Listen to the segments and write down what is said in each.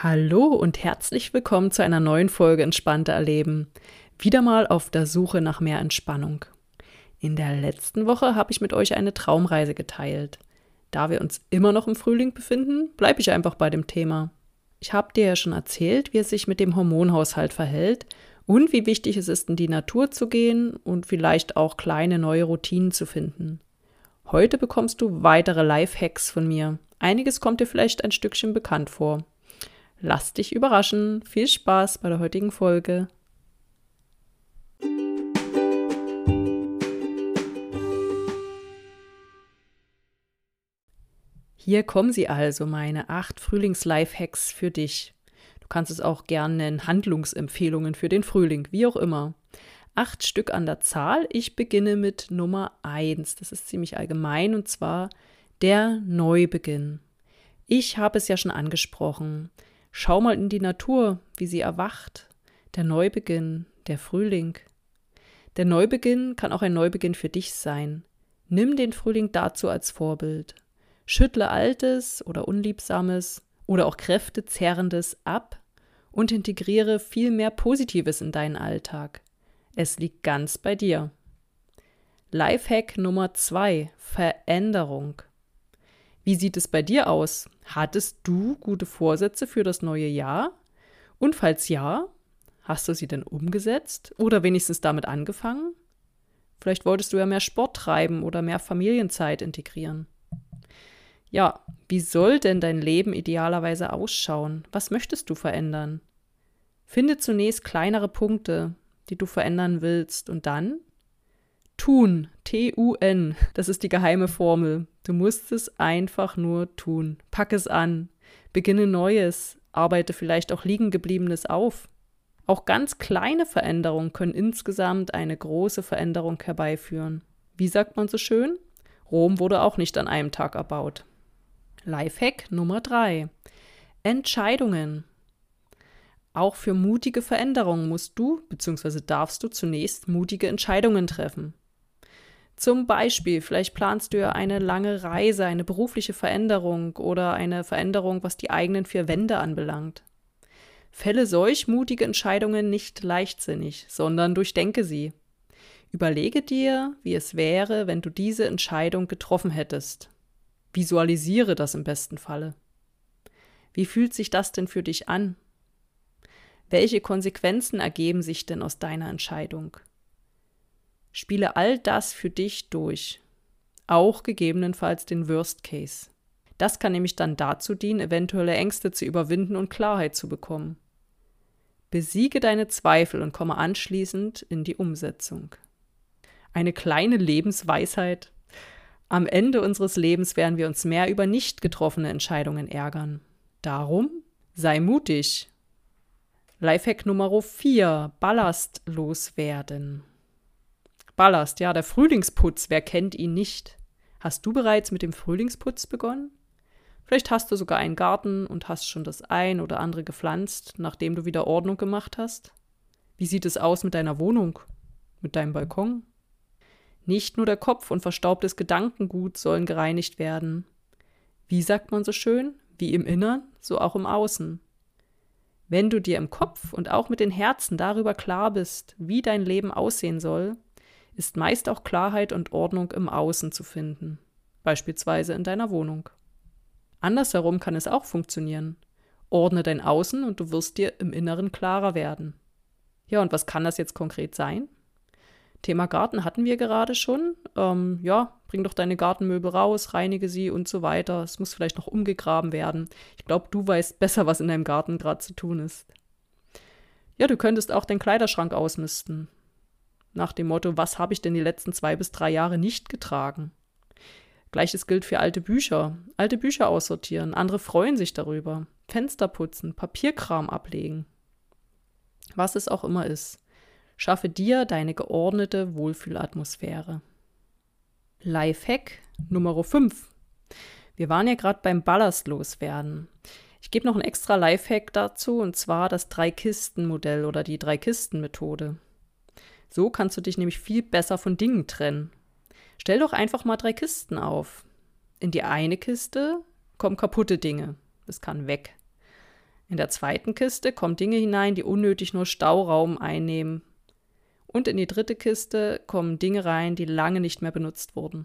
Hallo und herzlich willkommen zu einer neuen Folge Entspannter Erleben. Wieder mal auf der Suche nach mehr Entspannung. In der letzten Woche habe ich mit euch eine Traumreise geteilt. Da wir uns immer noch im Frühling befinden, bleibe ich einfach bei dem Thema. Ich habe dir ja schon erzählt, wie es sich mit dem Hormonhaushalt verhält und wie wichtig es ist, in die Natur zu gehen und vielleicht auch kleine neue Routinen zu finden. Heute bekommst du weitere Life-Hacks von mir. Einiges kommt dir vielleicht ein Stückchen bekannt vor. Lass dich überraschen. Viel Spaß bei der heutigen Folge. Hier kommen sie also, meine acht Frühlings-Life-Hacks für dich. Du kannst es auch gerne nennen Handlungsempfehlungen für den Frühling, wie auch immer. Acht Stück an der Zahl. Ich beginne mit Nummer eins. Das ist ziemlich allgemein und zwar der Neubeginn. Ich habe es ja schon angesprochen. Schau mal in die Natur, wie sie erwacht. Der Neubeginn, der Frühling. Der Neubeginn kann auch ein Neubeginn für dich sein. Nimm den Frühling dazu als Vorbild. Schüttle Altes oder Unliebsames oder auch Kräftezerrendes ab und integriere viel mehr Positives in deinen Alltag. Es liegt ganz bei dir. Lifehack Nummer zwei: Veränderung. Wie sieht es bei dir aus? Hattest du gute Vorsätze für das neue Jahr? Und falls ja, hast du sie denn umgesetzt oder wenigstens damit angefangen? Vielleicht wolltest du ja mehr Sport treiben oder mehr Familienzeit integrieren. Ja, wie soll denn dein Leben idealerweise ausschauen? Was möchtest du verändern? Finde zunächst kleinere Punkte, die du verändern willst, und dann Tun, T-U-N, das ist die geheime Formel. Du musst es einfach nur tun. Pack es an, beginne Neues, arbeite vielleicht auch Liegengebliebenes auf. Auch ganz kleine Veränderungen können insgesamt eine große Veränderung herbeiführen. Wie sagt man so schön? Rom wurde auch nicht an einem Tag erbaut. Lifehack Nummer 3. Entscheidungen. Auch für mutige Veränderungen musst du bzw. darfst du zunächst mutige Entscheidungen treffen. Zum Beispiel, vielleicht planst du ja eine lange Reise, eine berufliche Veränderung oder eine Veränderung, was die eigenen vier Wände anbelangt. Fälle solch mutige Entscheidungen nicht leichtsinnig, sondern durchdenke sie. Überlege dir, wie es wäre, wenn du diese Entscheidung getroffen hättest. Visualisiere das im besten Falle. Wie fühlt sich das denn für dich an? Welche Konsequenzen ergeben sich denn aus deiner Entscheidung? Spiele all das für dich durch, auch gegebenenfalls den Worst Case. Das kann nämlich dann dazu dienen, eventuelle Ängste zu überwinden und Klarheit zu bekommen. Besiege deine Zweifel und komme anschließend in die Umsetzung. Eine kleine Lebensweisheit. Am Ende unseres Lebens werden wir uns mehr über nicht getroffene Entscheidungen ärgern. Darum sei mutig. Lifehack Nummer 4. Ballast loswerden. Ballast, ja, der Frühlingsputz, wer kennt ihn nicht? Hast du bereits mit dem Frühlingsputz begonnen? Vielleicht hast du sogar einen Garten und hast schon das ein oder andere gepflanzt, nachdem du wieder Ordnung gemacht hast. Wie sieht es aus mit deiner Wohnung? Mit deinem Balkon? Nicht nur der Kopf und verstaubtes Gedankengut sollen gereinigt werden. Wie sagt man so schön? Wie im Innern, so auch im Außen. Wenn du dir im Kopf und auch mit den Herzen darüber klar bist, wie dein Leben aussehen soll, ist meist auch Klarheit und Ordnung im Außen zu finden, beispielsweise in deiner Wohnung. Andersherum kann es auch funktionieren. Ordne dein Außen und du wirst dir im Inneren klarer werden. Ja, und was kann das jetzt konkret sein? Thema Garten hatten wir gerade schon. Ähm, ja, bring doch deine Gartenmöbel raus, reinige sie und so weiter. Es muss vielleicht noch umgegraben werden. Ich glaube, du weißt besser, was in deinem Garten gerade zu tun ist. Ja, du könntest auch deinen Kleiderschrank ausmisten nach dem Motto, was habe ich denn die letzten zwei bis drei Jahre nicht getragen? Gleiches gilt für alte Bücher. Alte Bücher aussortieren. Andere freuen sich darüber. Fenster putzen, Papierkram ablegen. Was es auch immer ist. Schaffe dir deine geordnete Wohlfühlatmosphäre. Lifehack Nummer 5. Wir waren ja gerade beim Ballast loswerden. Ich gebe noch ein extra Lifehack dazu und zwar das Drei-Kisten-Modell oder die Drei-Kisten-Methode. So kannst du dich nämlich viel besser von Dingen trennen. Stell doch einfach mal drei Kisten auf. In die eine Kiste kommen kaputte Dinge. Das kann weg. In der zweiten Kiste kommen Dinge hinein, die unnötig nur Stauraum einnehmen. Und in die dritte Kiste kommen Dinge rein, die lange nicht mehr benutzt wurden.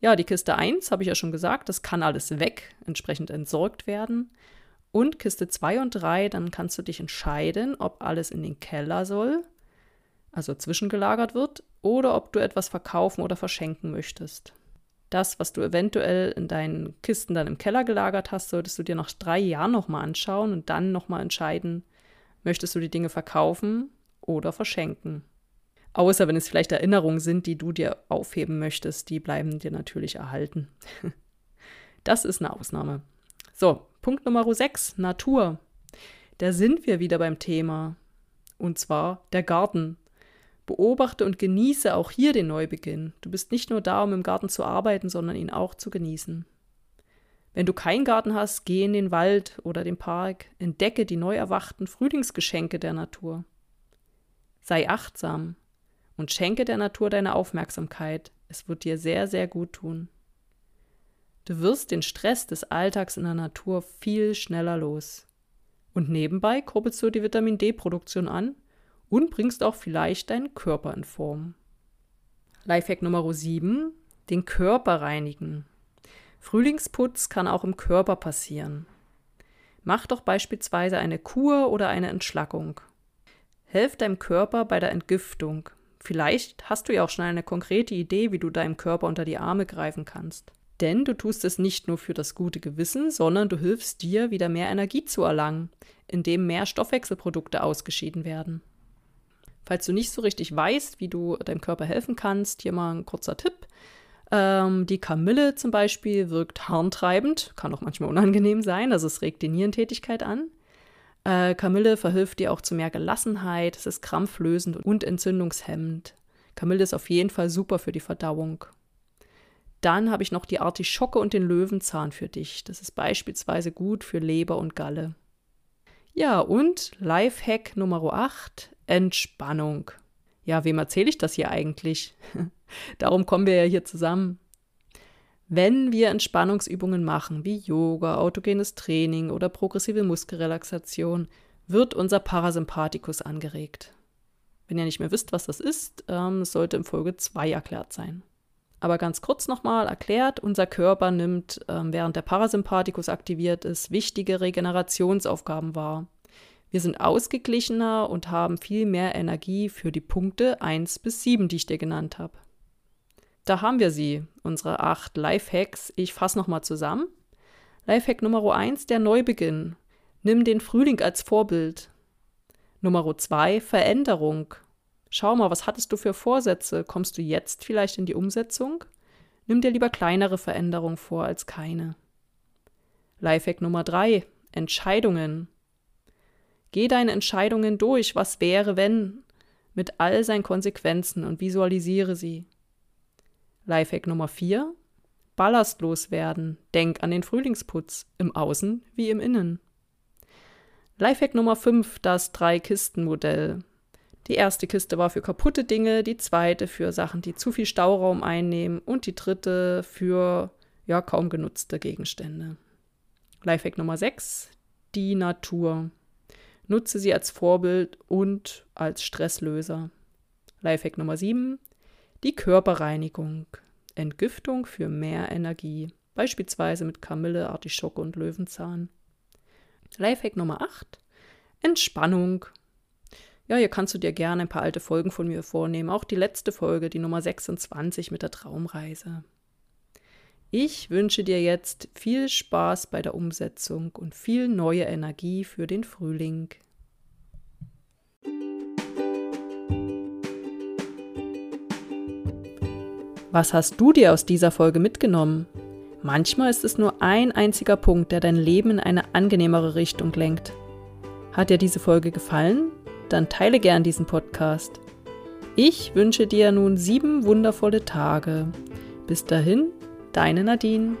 Ja, die Kiste 1, habe ich ja schon gesagt, das kann alles weg, entsprechend entsorgt werden. Und Kiste 2 und 3, dann kannst du dich entscheiden, ob alles in den Keller soll, also zwischengelagert wird, oder ob du etwas verkaufen oder verschenken möchtest. Das, was du eventuell in deinen Kisten dann im Keller gelagert hast, solltest du dir nach drei Jahren nochmal anschauen und dann nochmal entscheiden, möchtest du die Dinge verkaufen oder verschenken. Außer wenn es vielleicht Erinnerungen sind, die du dir aufheben möchtest, die bleiben dir natürlich erhalten. Das ist eine Ausnahme. So, Punkt Nummer 6, Natur. Da sind wir wieder beim Thema. Und zwar der Garten. Beobachte und genieße auch hier den Neubeginn. Du bist nicht nur da, um im Garten zu arbeiten, sondern ihn auch zu genießen. Wenn du keinen Garten hast, geh in den Wald oder den Park, entdecke die neu erwachten Frühlingsgeschenke der Natur. Sei achtsam und schenke der Natur deine Aufmerksamkeit. Es wird dir sehr, sehr gut tun. Du wirst den Stress des Alltags in der Natur viel schneller los. Und nebenbei kurbelst du die Vitamin D-Produktion an und bringst auch vielleicht deinen Körper in Form. Lifehack Nummer 7, den Körper reinigen. Frühlingsputz kann auch im Körper passieren. Mach doch beispielsweise eine Kur oder eine Entschlackung. Helf deinem Körper bei der Entgiftung. Vielleicht hast du ja auch schon eine konkrete Idee, wie du deinem Körper unter die Arme greifen kannst. Denn du tust es nicht nur für das gute Gewissen, sondern du hilfst dir, wieder mehr Energie zu erlangen, indem mehr Stoffwechselprodukte ausgeschieden werden. Falls du nicht so richtig weißt, wie du deinem Körper helfen kannst, hier mal ein kurzer Tipp. Ähm, die Kamille zum Beispiel wirkt harntreibend, kann auch manchmal unangenehm sein, also es regt die Nierentätigkeit an. Äh, Kamille verhilft dir auch zu mehr Gelassenheit, es ist krampflösend und entzündungshemmend. Kamille ist auf jeden Fall super für die Verdauung. Dann habe ich noch die Artischocke und den Löwenzahn für dich. Das ist beispielsweise gut für Leber und Galle. Ja, und Lifehack Nummer 8, Entspannung. Ja, wem erzähle ich das hier eigentlich? Darum kommen wir ja hier zusammen. Wenn wir Entspannungsübungen machen, wie Yoga, autogenes Training oder progressive Muskelrelaxation, wird unser Parasympathikus angeregt. Wenn ihr nicht mehr wisst, was das ist, ähm, sollte in Folge 2 erklärt sein. Aber ganz kurz nochmal erklärt, unser Körper nimmt, ähm, während der Parasympathikus aktiviert ist, wichtige Regenerationsaufgaben wahr. Wir sind ausgeglichener und haben viel mehr Energie für die Punkte 1 bis 7, die ich dir genannt habe. Da haben wir sie, unsere acht Lifehacks. Ich fasse nochmal zusammen. Lifehack Nummer 1, der Neubeginn. Nimm den Frühling als Vorbild. Nummer 2, Veränderung. Schau mal, was hattest du für Vorsätze? Kommst du jetzt vielleicht in die Umsetzung? Nimm dir lieber kleinere Veränderungen vor als keine. Lifehack Nummer 3, Entscheidungen. Geh deine Entscheidungen durch, was wäre, wenn, mit all seinen Konsequenzen und visualisiere sie. Lifehack Nummer 4. Ballastlos werden. Denk an den Frühlingsputz, im Außen wie im Innen. Lifehack Nummer 5, das Drei-Kisten-Modell. Die erste Kiste war für kaputte Dinge, die zweite für Sachen, die zu viel Stauraum einnehmen und die dritte für ja kaum genutzte Gegenstände. Lifehack Nummer 6, die Natur. Nutze sie als Vorbild und als Stresslöser. Lifehack Nummer 7. Die Körperreinigung. Entgiftung für mehr Energie. Beispielsweise mit Kamille, Artischocke und Löwenzahn. Lifehack Nummer 8. Entspannung. Ja, hier kannst du dir gerne ein paar alte Folgen von mir vornehmen. Auch die letzte Folge, die Nummer 26 mit der Traumreise. Ich wünsche dir jetzt viel Spaß bei der Umsetzung und viel neue Energie für den Frühling. Was hast du dir aus dieser Folge mitgenommen? Manchmal ist es nur ein einziger Punkt, der dein Leben in eine angenehmere Richtung lenkt. Hat dir diese Folge gefallen? Dann teile gern diesen Podcast. Ich wünsche dir nun sieben wundervolle Tage. Bis dahin, deine Nadine.